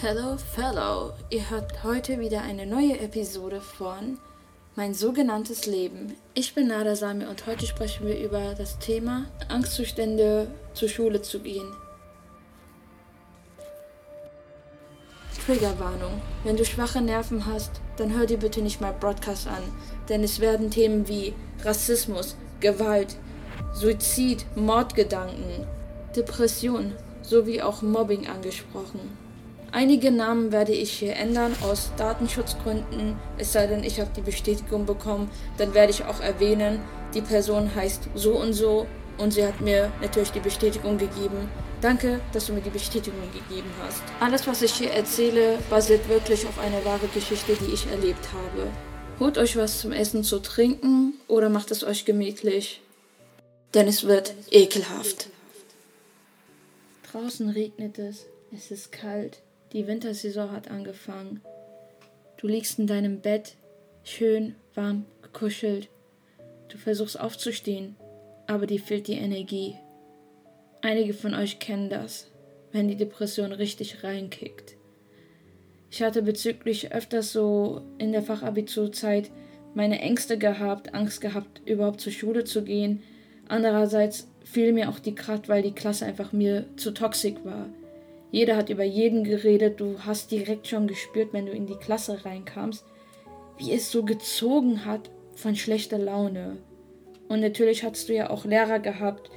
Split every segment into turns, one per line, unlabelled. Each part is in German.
Hello Fellow, ihr hört heute wieder eine neue Episode von Mein sogenanntes Leben. Ich bin Nada Sami und heute sprechen wir über das Thema Angstzustände zur Schule zu gehen. Triggerwarnung. Wenn du schwache Nerven hast, dann hör dir bitte nicht mal Broadcast an, denn es werden Themen wie Rassismus, Gewalt, Suizid, Mordgedanken, Depression sowie auch Mobbing angesprochen. Einige Namen werde ich hier ändern aus Datenschutzgründen, es sei denn, ich habe die Bestätigung bekommen, dann werde ich auch erwähnen, die Person heißt so und so und sie hat mir natürlich die Bestätigung gegeben. Danke, dass du mir die Bestätigung gegeben hast. Alles, was ich hier erzähle, basiert wirklich auf einer wahren Geschichte, die ich erlebt habe. Holt euch was zum Essen zu trinken oder macht es euch gemütlich, denn es wird ekelhaft. Draußen regnet es, es ist kalt. Die Wintersaison hat angefangen. Du liegst in deinem Bett, schön warm gekuschelt. Du versuchst aufzustehen, aber dir fehlt die Energie. Einige von euch kennen das, wenn die Depression richtig reinkickt. Ich hatte bezüglich öfters so in der Fachabiturzeit meine Ängste gehabt, Angst gehabt, überhaupt zur Schule zu gehen. Andererseits fiel mir auch die Kraft, weil die Klasse einfach mir zu toxisch war. Jeder hat über jeden geredet. Du hast direkt schon gespürt, wenn du in die Klasse reinkamst, wie es so gezogen hat von schlechter Laune. Und natürlich hattest du ja auch Lehrer gehabt,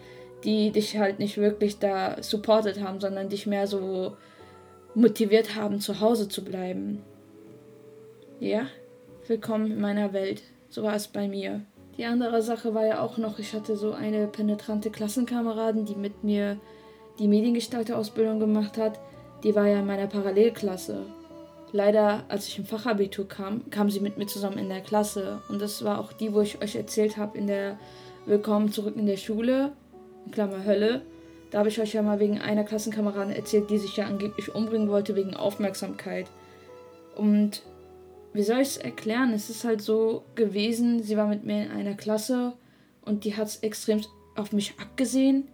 die dich halt nicht wirklich da supportet haben, sondern dich mehr so motiviert haben, zu Hause zu bleiben. Ja, willkommen in meiner Welt. So war es bei mir. Die andere Sache war ja auch noch, ich hatte so eine penetrante Klassenkameradin, die mit mir die Mediengestalter-Ausbildung gemacht hat, die war ja in meiner Parallelklasse. Leider, als ich im Fachabitur kam, kam sie mit mir zusammen in der Klasse. Und das war auch die, wo ich euch erzählt habe in der Willkommen zurück in der Schule, in Klammer Hölle. Da habe ich euch ja mal wegen einer Klassenkameradin erzählt, die sich ja angeblich umbringen wollte wegen Aufmerksamkeit. Und wie soll ich es erklären? Es ist halt so gewesen, sie war mit mir in einer Klasse und die hat es extrem auf mich abgesehen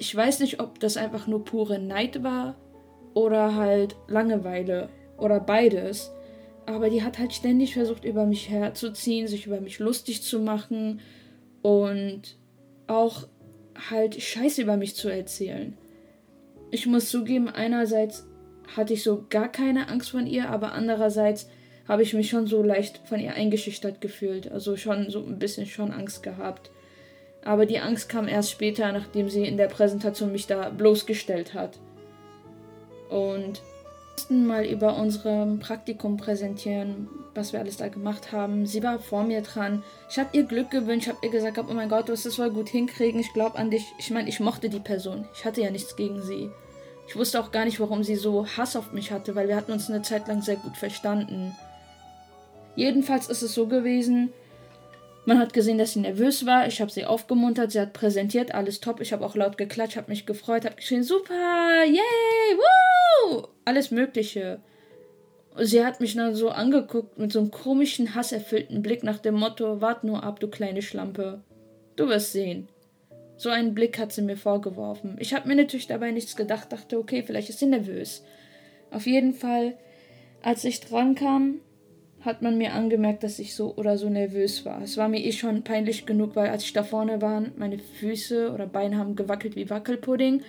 ich weiß nicht, ob das einfach nur pure Neid war oder halt Langeweile oder beides. Aber die hat halt ständig versucht, über mich herzuziehen, sich über mich lustig zu machen und auch halt Scheiße über mich zu erzählen. Ich muss zugeben, einerseits hatte ich so gar keine Angst von ihr, aber andererseits habe ich mich schon so leicht von ihr eingeschüchtert gefühlt. Also schon so ein bisschen schon Angst gehabt. Aber die Angst kam erst später, nachdem sie in der Präsentation mich da bloßgestellt hat. Und mal über unserem Praktikum präsentieren, was wir alles da gemacht haben. Sie war vor mir dran. Ich habe ihr Glück gewünscht, habe ihr gesagt, oh mein Gott, du wirst das wohl gut hinkriegen. Ich glaube an dich. Ich meine, ich mochte die Person. Ich hatte ja nichts gegen sie. Ich wusste auch gar nicht, warum sie so Hass auf mich hatte, weil wir hatten uns eine Zeit lang sehr gut verstanden. Jedenfalls ist es so gewesen, man hat gesehen, dass sie nervös war. Ich habe sie aufgemuntert. Sie hat präsentiert. Alles top. Ich habe auch laut geklatscht, habe mich gefreut, habe geschrien: Super! Yay! Woo! Alles Mögliche. Sie hat mich dann so angeguckt mit so einem komischen, hasserfüllten Blick nach dem Motto: Wart nur ab, du kleine Schlampe. Du wirst sehen. So einen Blick hat sie mir vorgeworfen. Ich habe mir natürlich dabei nichts gedacht, dachte, okay, vielleicht ist sie nervös. Auf jeden Fall, als ich dran kam, hat man mir angemerkt, dass ich so oder so nervös war. Es war mir eh schon peinlich genug, weil als ich da vorne war, meine Füße oder Beine haben gewackelt wie Wackelpudding.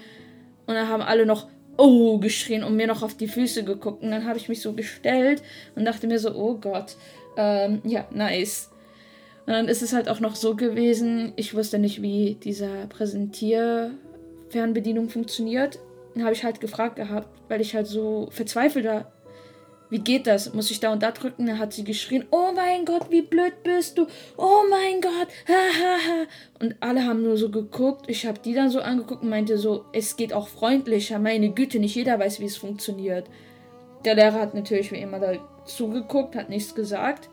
Und dann haben alle noch Oh geschrien und mir noch auf die Füße geguckt. Und dann habe ich mich so gestellt und dachte mir so, oh Gott, ähm, ja, nice. Und dann ist es halt auch noch so gewesen, ich wusste nicht, wie dieser Präsentierfernbedienung funktioniert. Dann habe ich halt gefragt gehabt, weil ich halt so verzweifelt war wie geht das? Muss ich da und da drücken? Dann hat sie geschrien, oh mein Gott, wie blöd bist du? Oh mein Gott, hahaha. und alle haben nur so geguckt. Ich habe die dann so angeguckt und meinte so, es geht auch freundlicher. Meine Güte, nicht jeder weiß, wie es funktioniert. Der Lehrer hat natürlich wie immer da zugeguckt, hat nichts gesagt.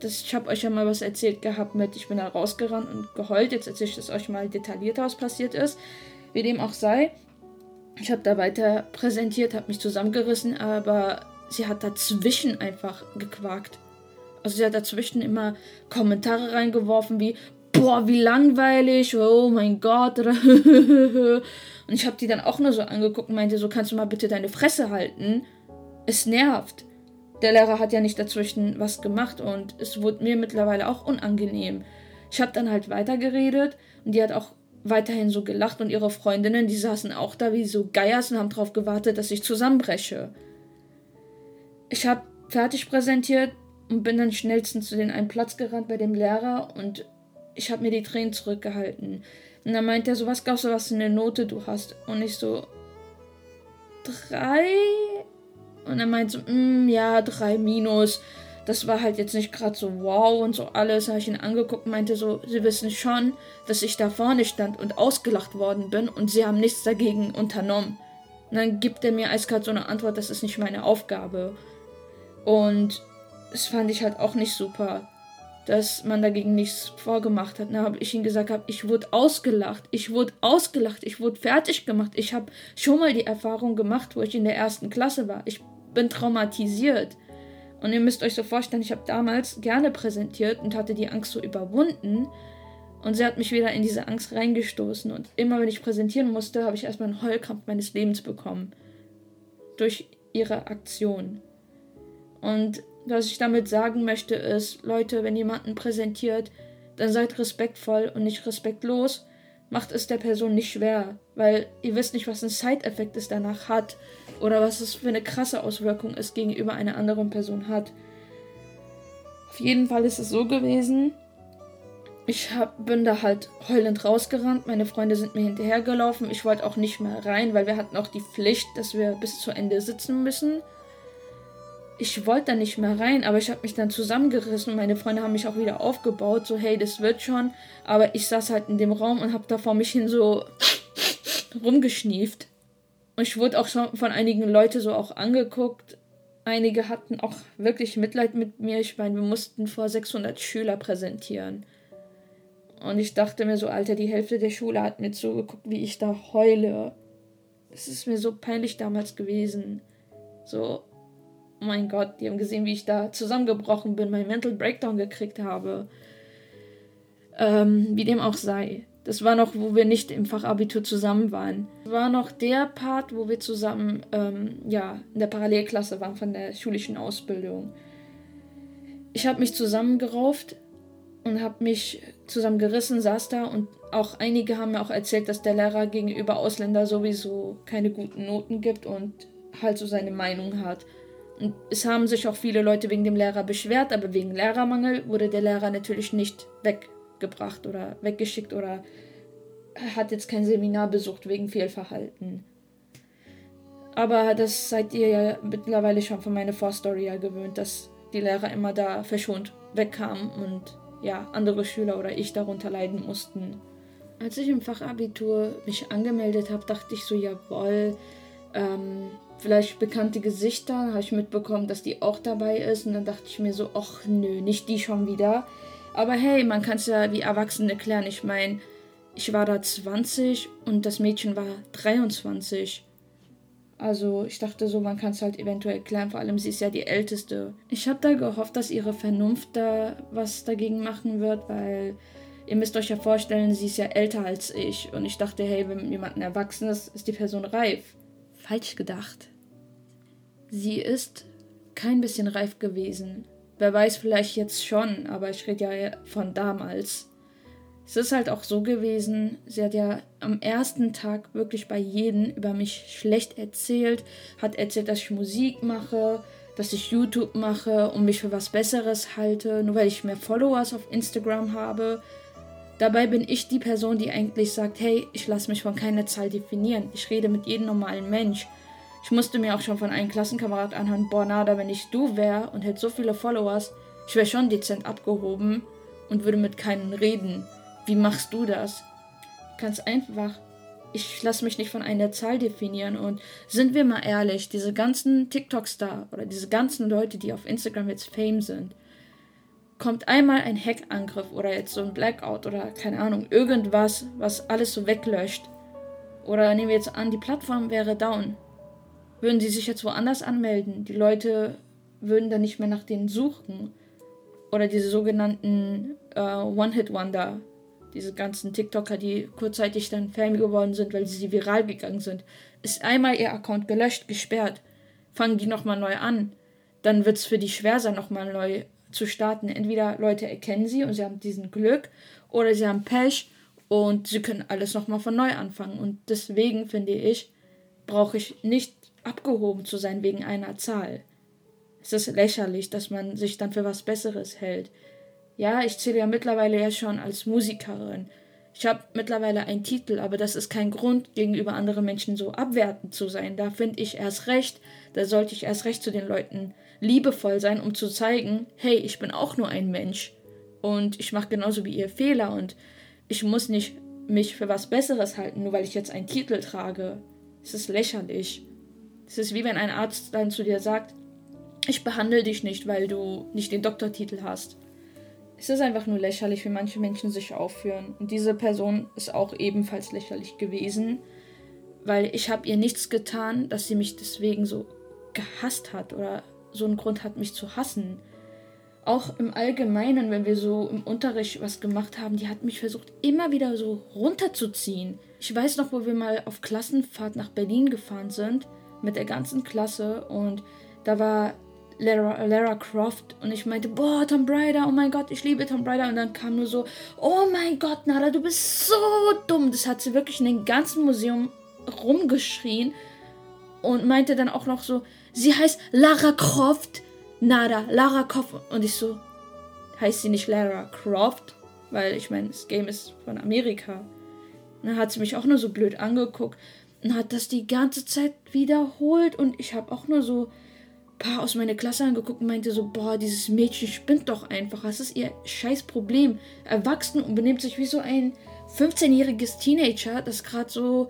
Das, ich habe euch ja mal was erzählt gehabt mit, ich bin da rausgerannt und geheult. Jetzt erzähle ich das euch mal detaillierter, was passiert ist. Wie dem auch sei. Ich habe da weiter präsentiert, habe mich zusammengerissen, aber sie hat dazwischen einfach gequakt. Also sie hat dazwischen immer Kommentare reingeworfen wie, boah, wie langweilig, oh mein Gott. und ich habe die dann auch nur so angeguckt und meinte, so kannst du mal bitte deine Fresse halten. es nervt. Der Lehrer hat ja nicht dazwischen was gemacht und es wurde mir mittlerweile auch unangenehm. Ich habe dann halt weitergeredet und die hat auch weiterhin so gelacht und ihre Freundinnen, die saßen auch da wie so Geiers und haben darauf gewartet, dass ich zusammenbreche. Ich habe fertig präsentiert und bin dann schnellstens zu den einen Platz gerannt bei dem Lehrer und ich habe mir die Tränen zurückgehalten. Und dann meint er so, was glaubst du, was für eine Note du hast? Und ich so, drei? Und er meint so, mm, ja, drei minus. Das war halt jetzt nicht gerade so wow und so alles. Habe ich ihn angeguckt und meinte so, sie wissen schon, dass ich da vorne stand und ausgelacht worden bin und sie haben nichts dagegen unternommen. Und dann gibt er mir eiskalt so eine Antwort, das ist nicht meine Aufgabe. Und das fand ich halt auch nicht super, dass man dagegen nichts vorgemacht hat. Da habe ich ihm gesagt, hab, ich wurde ausgelacht, ich wurde ausgelacht, ich wurde fertig gemacht. Ich habe schon mal die Erfahrung gemacht, wo ich in der ersten Klasse war. Ich bin traumatisiert. Und ihr müsst euch so vorstellen, ich habe damals gerne präsentiert und hatte die Angst so überwunden. Und sie hat mich wieder in diese Angst reingestoßen. Und immer wenn ich präsentieren musste, habe ich erstmal einen Heulkrampf meines Lebens bekommen. Durch ihre Aktion. Und was ich damit sagen möchte ist, Leute, wenn jemanden präsentiert, dann seid respektvoll und nicht respektlos. Macht es der Person nicht schwer, weil ihr wisst nicht, was ein Side-Effekt es danach hat oder was es für eine krasse Auswirkung es gegenüber einer anderen Person hat. Auf jeden Fall ist es so gewesen, ich hab, bin da halt heulend rausgerannt. Meine Freunde sind mir hinterhergelaufen. Ich wollte auch nicht mehr rein, weil wir hatten auch die Pflicht, dass wir bis zu Ende sitzen müssen ich wollte da nicht mehr rein, aber ich habe mich dann zusammengerissen und meine Freunde haben mich auch wieder aufgebaut, so hey, das wird schon. Aber ich saß halt in dem Raum und habe da vor mich hin so rumgeschnieft. Und ich wurde auch schon von einigen Leuten so auch angeguckt. Einige hatten auch wirklich Mitleid mit mir. Ich meine, wir mussten vor 600 Schüler präsentieren. Und ich dachte mir so, Alter, die Hälfte der Schule hat mir zugeguckt, wie ich da heule. Das ist mir so peinlich damals gewesen. So, oh mein Gott, die haben gesehen, wie ich da zusammengebrochen bin, mein Mental Breakdown gekriegt habe. Ähm, wie dem auch sei. Das war noch, wo wir nicht im Fachabitur zusammen waren. Das war noch der Part, wo wir zusammen ähm, ja, in der Parallelklasse waren von der schulischen Ausbildung. Ich habe mich zusammengerauft und habe mich zusammengerissen, saß da und auch einige haben mir auch erzählt, dass der Lehrer gegenüber Ausländer sowieso keine guten Noten gibt und halt so seine Meinung hat. Und es haben sich auch viele Leute wegen dem Lehrer beschwert, aber wegen Lehrermangel wurde der Lehrer natürlich nicht weggebracht oder weggeschickt oder hat jetzt kein Seminar besucht wegen Fehlverhalten. Aber das seid ihr ja mittlerweile schon von meiner Vorstory ja gewöhnt, dass die Lehrer immer da verschont wegkamen und ja, andere Schüler oder ich darunter leiden mussten. Als ich im Fachabitur mich angemeldet habe, dachte ich so, jawohl, ähm, vielleicht bekannte Gesichter, habe ich mitbekommen, dass die auch dabei ist. Und dann dachte ich mir so, ach nö, nicht die schon wieder. Aber hey, man kann es ja wie Erwachsene klären. Ich meine, ich war da 20 und das Mädchen war 23. Also ich dachte so, man kann es halt eventuell klären, vor allem sie ist ja die Älteste. Ich habe da gehofft, dass ihre Vernunft da was dagegen machen wird, weil ihr müsst euch ja vorstellen, sie ist ja älter als ich. Und ich dachte, hey, wenn jemand erwachsen ist, ist die Person reif. Falsch gedacht. Sie ist kein bisschen reif gewesen. Wer weiß vielleicht jetzt schon, aber ich rede ja von damals. Es ist halt auch so gewesen, sie hat ja am ersten Tag wirklich bei jedem über mich schlecht erzählt, hat erzählt, dass ich Musik mache, dass ich YouTube mache und mich für was Besseres halte, nur weil ich mehr Followers auf Instagram habe. Dabei bin ich die Person, die eigentlich sagt, hey, ich lasse mich von keiner Zahl definieren. Ich rede mit jedem normalen Mensch. Ich musste mir auch schon von einem Klassenkamerad anhören, boah, Nada, wenn ich du wäre und hätte so viele Followers, ich wäre schon dezent abgehoben und würde mit keinen reden. Wie machst du das? Ganz einfach. Ich lasse mich nicht von einer Zahl definieren und sind wir mal ehrlich, diese ganzen TikTok-Star oder diese ganzen Leute, die auf Instagram jetzt Fame sind, kommt einmal ein Hackangriff oder jetzt so ein Blackout oder keine Ahnung, irgendwas, was alles so weglöscht. Oder nehmen wir jetzt an, die Plattform wäre down würden sie sich jetzt woanders anmelden. Die Leute würden dann nicht mehr nach denen suchen. Oder diese sogenannten äh, One-Hit-Wonder, diese ganzen TikToker, die kurzzeitig dann Fame geworden sind, weil sie viral gegangen sind, ist einmal ihr Account gelöscht, gesperrt. fangen die nochmal neu an. Dann wird es für die schwer sein, nochmal neu zu starten. Entweder Leute erkennen sie und sie haben diesen Glück oder sie haben Pech und sie können alles nochmal von neu anfangen. Und deswegen finde ich, brauche ich nicht abgehoben zu sein wegen einer Zahl. Es ist lächerlich, dass man sich dann für was Besseres hält. Ja, ich zähle ja mittlerweile ja schon als Musikerin. Ich habe mittlerweile einen Titel, aber das ist kein Grund, gegenüber anderen Menschen so abwertend zu sein. Da finde ich erst recht, da sollte ich erst recht zu den Leuten liebevoll sein, um zu zeigen, hey, ich bin auch nur ein Mensch und ich mache genauso wie ihr Fehler und ich muss nicht mich für was Besseres halten, nur weil ich jetzt einen Titel trage. Es ist lächerlich. Es ist wie wenn ein Arzt dann zu dir sagt, ich behandle dich nicht, weil du nicht den Doktortitel hast. Es ist einfach nur lächerlich, wie manche Menschen sich aufführen. Und diese Person ist auch ebenfalls lächerlich gewesen, weil ich habe ihr nichts getan, dass sie mich deswegen so gehasst hat oder so einen Grund hat, mich zu hassen. Auch im Allgemeinen, wenn wir so im Unterricht was gemacht haben, die hat mich versucht, immer wieder so runterzuziehen. Ich weiß noch, wo wir mal auf Klassenfahrt nach Berlin gefahren sind, mit der ganzen Klasse, und da war Lara, Lara Croft und ich meinte, boah, Tom Raider, oh mein Gott, ich liebe Tom Raider. Und dann kam nur so, oh mein Gott, Nada, du bist so dumm. Das hat sie wirklich in dem ganzen Museum rumgeschrien und meinte dann auch noch so, sie heißt Lara Croft. Nada, Lara Croft. Und ich so, heißt sie nicht Lara Croft? Weil ich meine, das Game ist von Amerika. Und dann hat sie mich auch nur so blöd angeguckt und hat das die ganze Zeit wiederholt. Und ich habe auch nur so paar aus meiner Klasse angeguckt und meinte so, boah, dieses Mädchen spinnt doch einfach. Was ist ihr scheiß Problem? Erwachsen und benimmt sich wie so ein 15-jähriges Teenager, das gerade so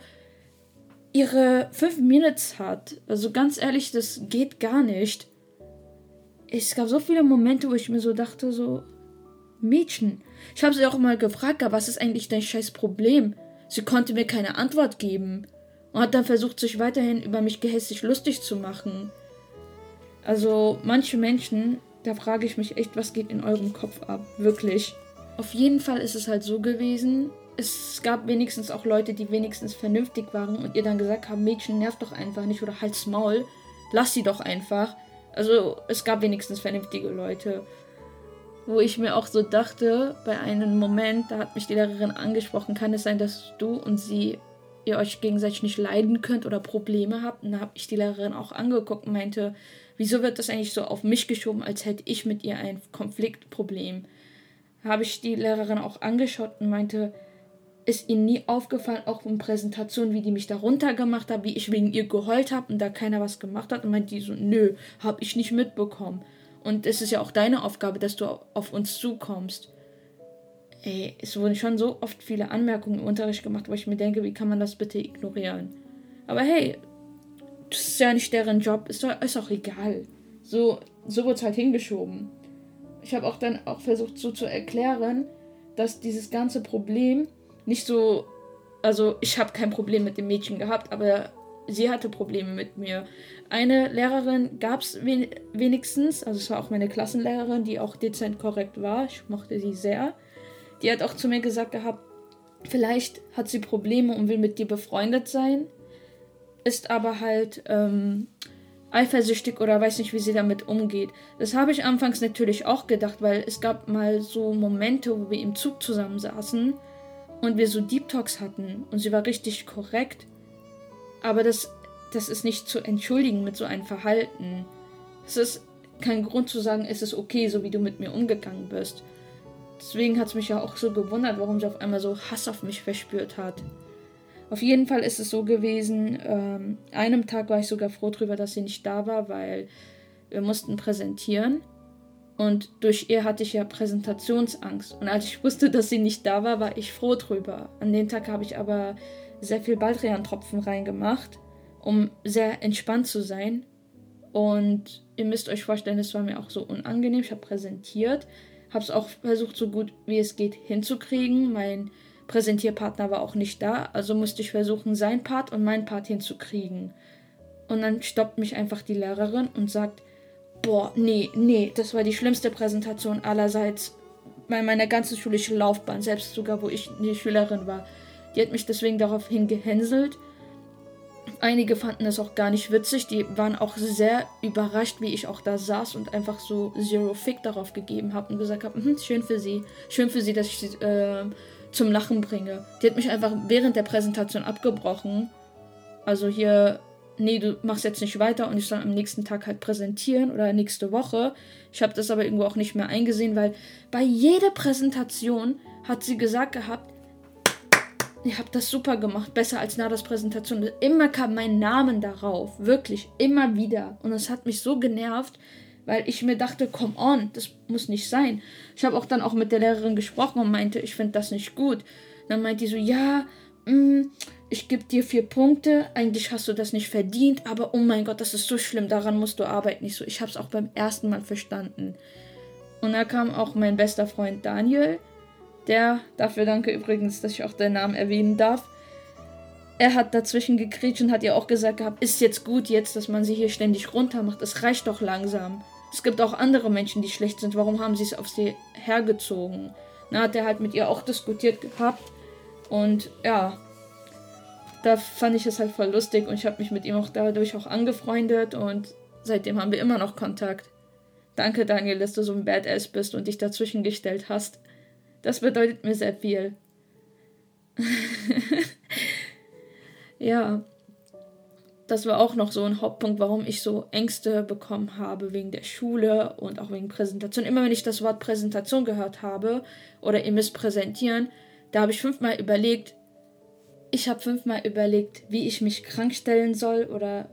ihre 5 Minutes hat. Also ganz ehrlich, das geht gar nicht. Es gab so viele Momente, wo ich mir so dachte, so, Mädchen. Ich habe sie auch mal gefragt, was ist eigentlich dein scheiß Problem? Sie konnte mir keine Antwort geben und hat dann versucht, sich weiterhin über mich gehässig lustig zu machen. Also manche Menschen, da frage ich mich echt, was geht in eurem Kopf ab? Wirklich. Auf jeden Fall ist es halt so gewesen, es gab wenigstens auch Leute, die wenigstens vernünftig waren und ihr dann gesagt haben, Mädchen nervt doch einfach nicht oder halt's Maul, lass sie doch einfach. Also es gab wenigstens vernünftige Leute. Wo ich mir auch so dachte, bei einem Moment, da hat mich die Lehrerin angesprochen, kann es sein, dass du und sie ihr euch gegenseitig nicht leiden könnt oder Probleme habt. Und da habe ich die Lehrerin auch angeguckt und meinte, wieso wird das eigentlich so auf mich geschoben, als hätte ich mit ihr ein Konfliktproblem. Habe ich die Lehrerin auch angeschaut und meinte, ist ihnen nie aufgefallen, auch in Präsentationen, wie die mich da runtergemacht haben, wie ich wegen ihr geheult habe und da keiner was gemacht hat. Und meint die so, nö, habe ich nicht mitbekommen. Und es ist ja auch deine Aufgabe, dass du auf uns zukommst. Ey, es wurden schon so oft viele Anmerkungen im Unterricht gemacht, wo ich mir denke, wie kann man das bitte ignorieren? Aber hey, das ist ja nicht deren Job, ist doch, ist auch egal. So, so wird es halt hingeschoben. Ich habe auch dann auch versucht so zu erklären, dass dieses ganze Problem nicht so. Also, ich habe kein Problem mit dem Mädchen gehabt, aber sie hatte Probleme mit mir. Eine Lehrerin gab es wen wenigstens, also es war auch meine Klassenlehrerin, die auch dezent korrekt war. Ich mochte sie sehr. Die hat auch zu mir gesagt gehabt, vielleicht hat sie Probleme und will mit dir befreundet sein, ist aber halt ähm, eifersüchtig oder weiß nicht, wie sie damit umgeht. Das habe ich anfangs natürlich auch gedacht, weil es gab mal so Momente, wo wir im Zug zusammensaßen und wir so Deep Talks hatten und sie war richtig korrekt. Aber das, das ist nicht zu entschuldigen mit so einem Verhalten. Es ist kein Grund zu sagen, es ist okay, so wie du mit mir umgegangen bist. Deswegen hat es mich ja auch so gewundert, warum sie auf einmal so Hass auf mich verspürt hat. Auf jeden Fall ist es so gewesen, ähm, einem Tag war ich sogar froh darüber, dass sie nicht da war, weil wir mussten präsentieren. Und durch ihr hatte ich ja Präsentationsangst. Und als ich wusste, dass sie nicht da war, war ich froh drüber. An dem Tag habe ich aber sehr viel Baldrian-Tropfen reingemacht, um sehr entspannt zu sein. Und ihr müsst euch vorstellen, es war mir auch so unangenehm. Ich habe präsentiert, habe es auch versucht, so gut wie es geht hinzukriegen. Mein Präsentierpartner war auch nicht da, also musste ich versuchen, sein Part und mein Part hinzukriegen. Und dann stoppt mich einfach die Lehrerin und sagt, boah, nee, nee, das war die schlimmste Präsentation allerseits bei meiner ganzen schulischen Laufbahn, selbst sogar wo ich die Schülerin war. Die hat mich deswegen daraufhin gehänselt, Einige fanden es auch gar nicht witzig. Die waren auch sehr überrascht, wie ich auch da saß und einfach so Zero Fick darauf gegeben habe und gesagt habe, hm, schön für sie. Schön für sie, dass ich äh, zum Lachen bringe. Die hat mich einfach während der Präsentation abgebrochen. Also hier, nee, du machst jetzt nicht weiter und ich soll am nächsten Tag halt präsentieren oder nächste Woche. Ich habe das aber irgendwo auch nicht mehr eingesehen, weil bei jeder Präsentation hat sie gesagt gehabt, ihr habt das super gemacht, besser als Nadas Präsentation. Immer kam mein Name darauf, wirklich, immer wieder. Und das hat mich so genervt, weil ich mir dachte, come on, das muss nicht sein. Ich habe auch dann auch mit der Lehrerin gesprochen und meinte, ich finde das nicht gut. Dann meinte die so, ja, mh, mm, ich gebe dir vier Punkte, eigentlich hast du das nicht verdient, aber oh mein Gott, das ist so schlimm, daran musst du arbeiten. Nicht so, ich habe es auch beim ersten Mal verstanden. Und da kam auch mein bester Freund Daniel, der, dafür danke übrigens, dass ich auch den Namen erwähnen darf, er hat dazwischen gekriegt und hat ihr auch gesagt gehabt, ist jetzt gut jetzt, dass man sie hier ständig runter macht. Es reicht doch langsam. Es gibt auch andere Menschen, die schlecht sind. Warum haben sie es auf sie hergezogen? Na, hat er halt mit ihr auch diskutiert gehabt. Und ja, da fand ich es halt voll lustig und ich habe mich mit ihm auch dadurch auch angefreundet und seitdem haben wir immer noch Kontakt. Danke, Daniel, dass du so ein Badass bist und dich dazwischen gestellt hast. Das bedeutet mir sehr viel. ja, das war auch noch so ein Hauptpunkt, warum ich so Ängste bekommen habe wegen der Schule und auch wegen Präsentation. Immer wenn ich das Wort Präsentation gehört habe oder ihr müsst präsentieren, da habe ich fünfmal überlegt, ich habe fünfmal überlegt, wie ich mich krank stellen soll oder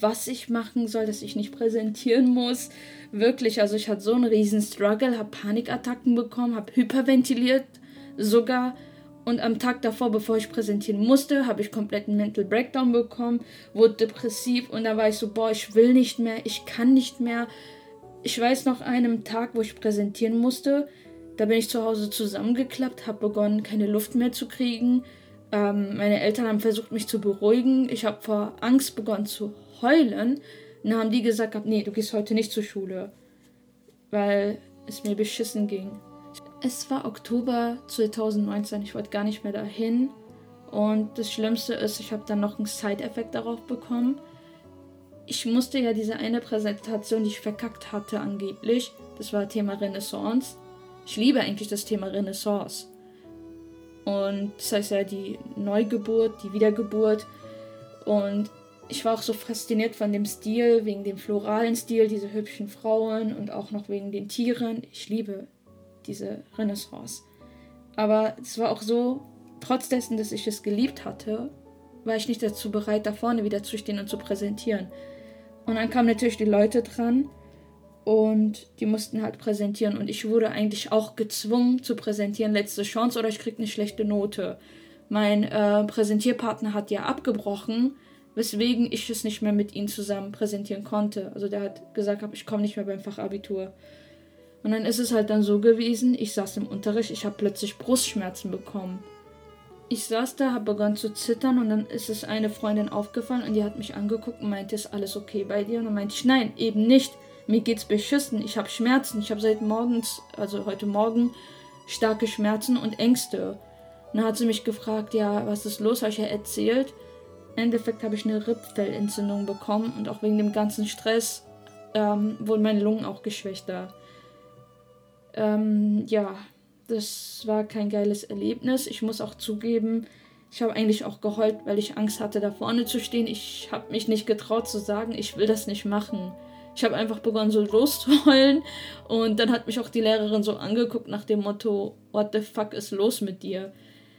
was ich machen soll, dass ich nicht präsentieren muss. Wirklich, also ich hatte so einen riesen Struggle, habe Panikattacken bekommen, habe hyperventiliert sogar und am Tag davor, bevor ich präsentieren musste, habe ich kompletten Mental Breakdown bekommen, wurde depressiv und da war ich so, boah, ich will nicht mehr, ich kann nicht mehr. Ich weiß noch einem Tag, wo ich präsentieren musste, da bin ich zu Hause zusammengeklappt, habe begonnen, keine Luft mehr zu kriegen. Ähm, meine Eltern haben versucht, mich zu beruhigen. Ich habe vor Angst begonnen zu heulen. Dann haben die gesagt, nee, du gehst heute nicht zur Schule, weil es mir beschissen ging. Es war Oktober 2019, ich wollte gar nicht mehr dahin. Und das Schlimmste ist, ich habe dann noch einen Side-Effekt darauf bekommen. Ich musste ja diese eine Präsentation, die ich verkackt hatte, angeblich. Das war Thema Renaissance. Ich liebe eigentlich das Thema Renaissance. Und das heißt ja die Neugeburt, die Wiedergeburt. Und ich war auch so fasziniert von dem Stil, wegen dem floralen Stil, diese hübschen Frauen und auch noch wegen den Tieren. Ich liebe diese Renaissance. Aber es war auch so, trotz dessen, dass ich es geliebt hatte, war ich nicht dazu bereit, da vorne wieder zu stehen und zu präsentieren. Und dann kamen natürlich die Leute dran und die mussten halt präsentieren. Und ich wurde eigentlich auch gezwungen zu präsentieren, letzte Chance oder ich krieg eine schlechte Note. Mein äh, Präsentierpartner hat ja abgebrochen, weswegen ich es nicht mehr mit ihm zusammen präsentieren konnte. Also der hat gesagt, ich komme nicht mehr beim Fachabitur. Und dann ist es halt dann so gewesen, ich saß im Unterricht, ich habe plötzlich Brustschmerzen bekommen. Ich saß da, habe begonnen zu zittern und dann ist es eine Freundin aufgefallen und die hat mich angeguckt und meinte, ist alles okay bei dir? Und dann meinte ich, nein, eben nicht. Mir geht's beschissen. Ich habe Schmerzen. Ich habe seit morgens, also heute Morgen, starke Schmerzen und Ängste. Und dann hat sie mich gefragt, ja, was ist los? Habe ich ja erzählt. Im Endeffekt habe ich eine Rippfellentzündung bekommen und auch wegen dem ganzen Stress ähm, wurden meine Lungen auch geschwächter. Ähm, ja, das war kein geiles Erlebnis. Ich muss auch zugeben, ich habe eigentlich auch geheult, weil ich Angst hatte, da vorne zu stehen. Ich habe mich nicht getraut zu sagen, ich will das nicht machen. Ich habe einfach begonnen, so loszuheulen. Und dann hat mich auch die Lehrerin so angeguckt nach dem Motto, What the fuck ist los mit dir?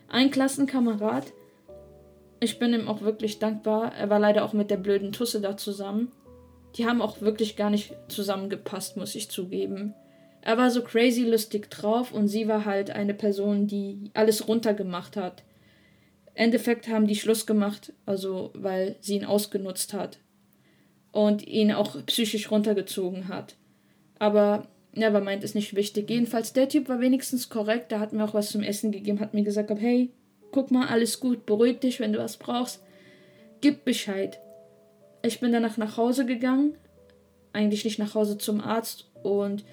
Ein Klassenkamerad, ich bin ihm auch wirklich dankbar. Er war leider auch mit der blöden Tusse da zusammen. Die haben auch wirklich gar nicht zusammengepasst, muss ich zugeben. Er war so crazy lustig drauf und sie war halt eine Person, die alles runtergemacht hat. Endeffekt haben die Schluss gemacht, also weil sie ihn ausgenutzt hat und ihn auch psychisch runtergezogen hat. Aber never meint ist nicht wichtig. Jedenfalls der Typ war wenigstens korrekt, der hat mir auch was zum Essen gegeben, hat mir gesagt, hey, guck mal, alles gut, beruhig dich, wenn du was brauchst, gib Bescheid. Ich bin danach nach Hause gegangen, eigentlich nicht nach Hause zum Arzt und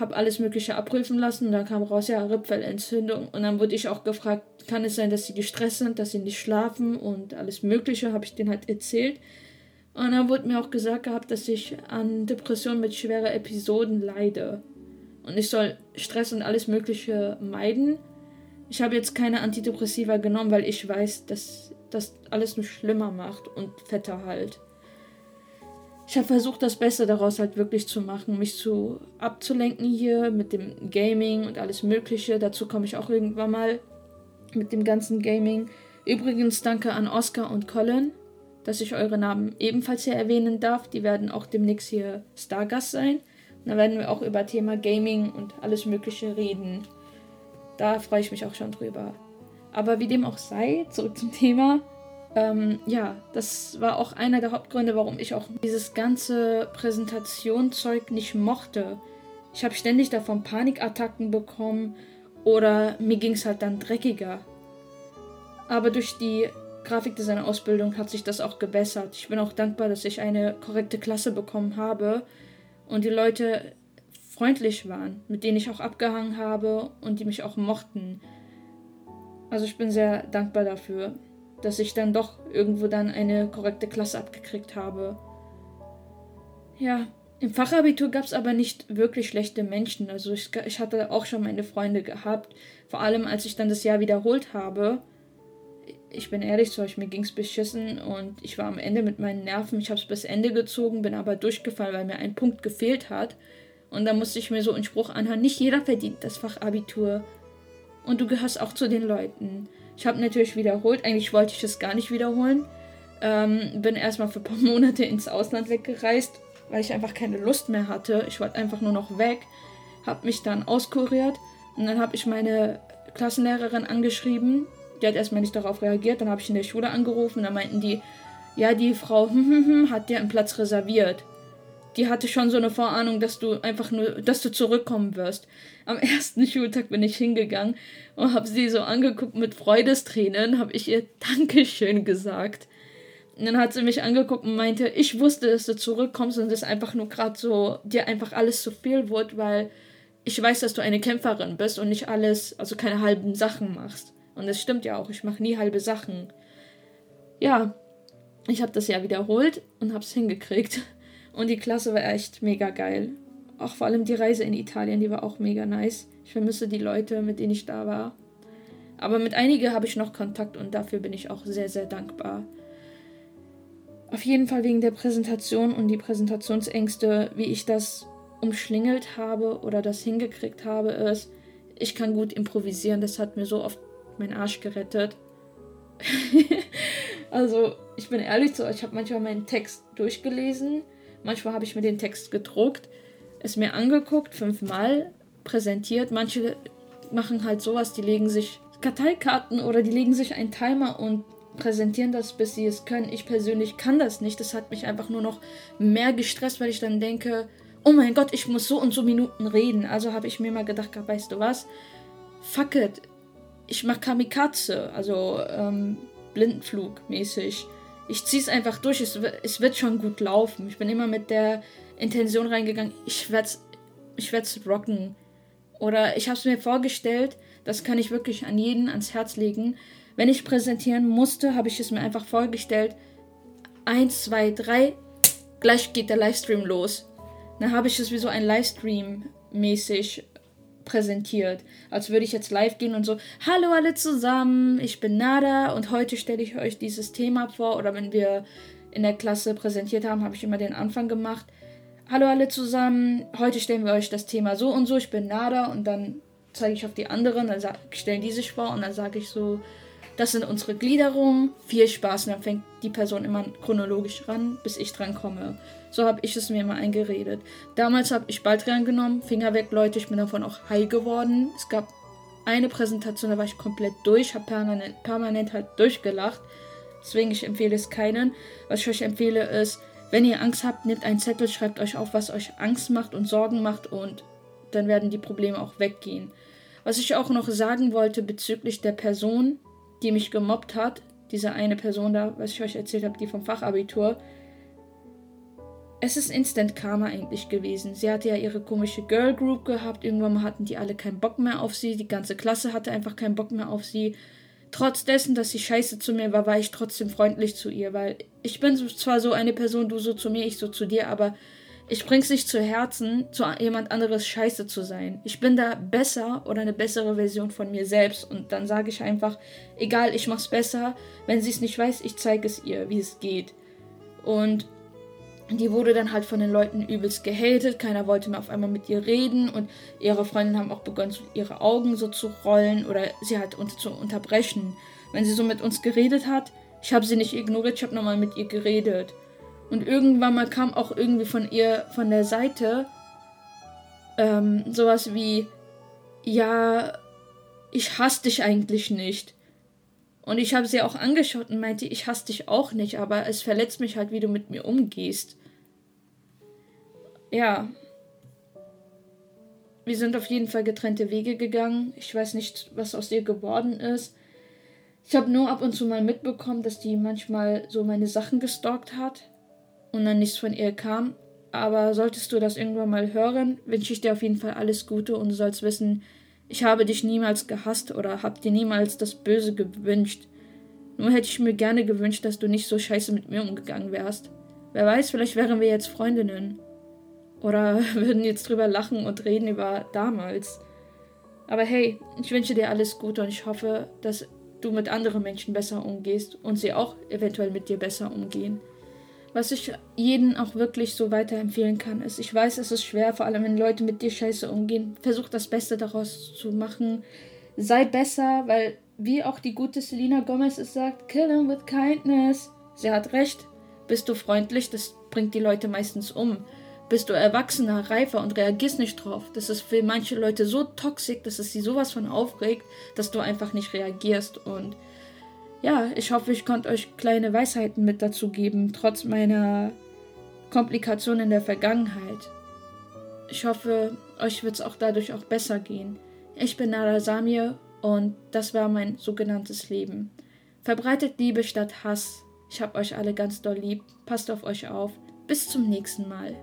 habe alles Mögliche abprüfen lassen und da kam raus, ja, Rippfellentzündung. Und dann wurde ich auch gefragt, kann es sein, dass sie gestresst sind, dass sie nicht schlafen und alles Mögliche, habe ich denen halt erzählt. Und dann wurde mir auch gesagt gehabt, dass ich an Depressionen mit schweren Episoden leide. Und ich soll Stress und alles Mögliche meiden. Ich habe jetzt keine Antidepressiva genommen, weil ich weiß, dass das alles nur schlimmer macht und fetter halt ich habe versucht, das Beste daraus halt wirklich zu machen, mich zu abzulenken hier mit dem Gaming und alles Mögliche. Dazu komme ich auch irgendwann mal mit dem ganzen Gaming. Übrigens danke an Oscar und Colin, dass ich eure Namen ebenfalls hier erwähnen darf. Die werden auch demnächst hier Stargast sein. Und da werden wir auch über Thema Gaming und alles Mögliche reden. Da freue ich mich auch schon drüber. Aber wie dem auch sei, zurück zum Thema. Ähm, ja, das war auch einer der Hauptgründe, warum ich auch dieses ganze Präsentationszeug nicht mochte. Ich habe ständig davon Panikattacken bekommen oder mir ging es halt dann dreckiger. Aber durch die Grafikdesign-Ausbildung hat sich das auch gebessert. Ich bin auch dankbar, dass ich eine korrekte Klasse bekommen habe und die Leute freundlich waren, mit denen ich auch abgehangen habe und die mich auch mochten. Also ich bin sehr dankbar dafür dass ich dann doch irgendwo dann eine korrekte Klasse abgekriegt habe. Ja, im Fachabitur gab es aber nicht wirklich schlechte Menschen. Also ich, ich hatte auch schon meine Freunde gehabt. Vor allem, als ich dann das Jahr wiederholt habe. Ich bin ehrlich zu euch, mir ging es beschissen und ich war am Ende mit meinen Nerven. Ich habe es bis Ende gezogen, bin aber durchgefallen, weil mir ein Punkt gefehlt hat. Und da musste ich mir so einen Spruch anhören, nicht jeder verdient das Fachabitur. Und du gehörst auch zu den Leuten. Ich habe natürlich wiederholt. Eigentlich wollte ich es gar nicht wiederholen. Ähm, bin erstmal für ein paar Monate ins Ausland weggereist, weil ich einfach keine Lust mehr hatte. Ich wollte einfach nur noch weg. Habe mich dann auskuriert. Und dann habe ich meine Klassenlehrerin angeschrieben. Die hat erstmal nicht darauf reagiert. Dann habe ich in der Schule angerufen. Dann meinten die, ja, die Frau hat dir einen Platz reserviert die hatte schon so eine Vorahnung, dass du einfach nur, dass du zurückkommen wirst. Am ersten Schultag bin ich hingegangen und habe sie so angeguckt mit Freudestränen, habe ich ihr Dankeschön gesagt. Und dann hat sie mich angeguckt und meinte, ich wusste, dass du zurückkommst und es einfach nur gerade so, dir einfach alles zu viel wird, weil ich weiß, dass du eine Kämpferin bist und nicht alles, also keine halben Sachen machst. Und das stimmt ja auch, ich mache nie halbe Sachen. Ja, ich habe das ja wiederholt und habe es hingekriegt. Und die Klasse war echt mega geil. Auch vor allem die Reise in Italien, die war auch mega nice. Ich vermisse die Leute, mit denen ich da war. Aber mit einigen habe ich noch Kontakt und dafür bin ich auch sehr, sehr dankbar. Auf jeden Fall wegen der Präsentation und die Präsentationsängste, wie ich das umschlingelt habe oder das hingekriegt habe, ist, ich kann gut improvisieren. Das hat mir so oft meinen Arsch gerettet. also, ich bin ehrlich zu euch, ich habe manchmal meinen Text durchgelesen Manchmal habe ich mir den Text gedruckt, es mir angeguckt, fünfmal präsentiert. Manche machen halt sowas, die legen sich Karteikarten oder die legen sich einen Timer und präsentieren das, bis sie es können. Ich persönlich kann das nicht. Das hat mich einfach nur noch mehr gestresst, weil ich dann denke, oh mein Gott, ich muss so und so Minuten reden. Also habe ich mir mal gedacht, weißt du was? Fuck it. Ich mache Kamikaze, also ähm, Blindenflug mäßig ich ziehe es einfach durch. Es, es wird schon gut laufen. Ich bin immer mit der Intention reingegangen, ich werde es ich werd's rocken. Oder ich habe es mir vorgestellt, das kann ich wirklich an jeden ans Herz legen. Wenn ich präsentieren musste, habe ich es mir einfach vorgestellt. Eins, zwei, drei, gleich geht der Livestream los. Dann habe ich es wie so ein Livestream mäßig präsentiert. Als würde ich jetzt live gehen und so, hallo alle zusammen, ich bin Nada und heute stelle ich euch dieses Thema vor. Oder wenn wir in der Klasse präsentiert haben, habe ich immer den Anfang gemacht. Hallo alle zusammen, heute stellen wir euch das Thema so und so, ich bin Nada und dann zeige ich auf die anderen, dann stellen die sich vor und dann sage ich so, das sind unsere Gliederungen, viel Spaß und dann fängt die Person immer chronologisch ran, bis ich dran komme. So habe ich es mir immer eingeredet. Damals habe ich Baldrian genommen, Finger weg, Leute, ich bin davon auch high geworden. Es gab eine Präsentation, da war ich komplett durch, habe permanent, permanent halt durchgelacht. Deswegen, ich empfehle es keinen. Was ich euch empfehle ist, wenn ihr Angst habt, nehmt einen Zettel, schreibt euch auf, was euch Angst macht und Sorgen macht und dann werden die Probleme auch weggehen. Was ich auch noch sagen wollte bezüglich der Person, die mich gemobbt hat, diese eine Person da, was ich euch erzählt habe, die vom Fachabitur, es ist Instant Karma eigentlich gewesen. Sie hatte ja ihre komische Girl Group gehabt. Irgendwann mal hatten die alle keinen Bock mehr auf sie. Die ganze Klasse hatte einfach keinen Bock mehr auf sie. Trotz dessen, dass sie scheiße zu mir war, war ich trotzdem freundlich zu ihr, weil ich bin zwar so eine Person, du so zu mir, ich so zu dir, aber ich bring's nicht zu Herzen, zu jemand anderes scheiße zu sein. Ich bin da besser oder eine bessere Version von mir selbst und dann sage ich einfach, egal, ich mach's besser. Wenn sie es nicht weiß, ich zeige es ihr, wie es geht. Und die wurde dann halt von den Leuten übelst gehatet. Keiner wollte mehr auf einmal mit ihr reden und ihre Freundinnen haben auch begonnen, ihre Augen so zu rollen oder sie halt unter zu unterbrechen. Wenn sie so mit uns geredet hat, ich habe sie nicht ignoriert, ich habe nochmal mit ihr geredet. Und irgendwann mal kam auch irgendwie von ihr, von der Seite, ähm, sowas wie, ja, ich hasse dich eigentlich nicht. Und ich habe sie auch angeschaut und meinte, ich hasse dich auch nicht, aber es verletzt mich halt, wie du mit mir umgehst ja, wir sind auf jeden Fall getrennte Wege gegangen. Ich weiß nicht, was aus ihr geworden ist. Ich habe nur ab und zu mal mitbekommen, dass die manchmal so meine Sachen gestalkt hat und dann nichts von ihr kam. Aber solltest du das irgendwann mal hören, wünsche ich dir auf jeden Fall alles Gute und du sollst wissen, ich habe dich niemals gehasst oder habe dir niemals das Böse gewünscht. Nur hätte ich mir gerne gewünscht, dass du nicht so scheiße mit mir umgegangen wärst. Wer weiß, vielleicht wären wir jetzt Freundinnen. Oder würden jetzt drüber lachen und reden über damals. Aber hey, ich wünsche dir alles Gute und ich hoffe, dass du mit anderen Menschen besser umgehst und sie auch eventuell mit dir besser umgehen. Was ich jeden auch wirklich so weiterempfehlen kann, ist, ich weiß, es ist schwer, vor allem wenn Leute mit dir scheiße umgehen. Versuch das Beste daraus zu machen. Sei besser, weil, wie auch die gute Selena Gomez es sagt, kill him with kindness. Sie hat recht. Bist du freundlich, das bringt die Leute meistens um bist du erwachsener, reifer und reagierst nicht drauf. Das ist für manche Leute so toxisch, dass es sie sowas von aufregt, dass du einfach nicht reagierst. Und ja, ich hoffe, ich konnte euch kleine Weisheiten mit dazu geben, trotz meiner Komplikationen in der Vergangenheit. Ich hoffe, euch wird es auch dadurch auch besser gehen. Ich bin Nara Samir und das war mein sogenanntes Leben. Verbreitet Liebe statt Hass. Ich hab euch alle ganz doll lieb. Passt auf euch auf. Bis zum nächsten Mal.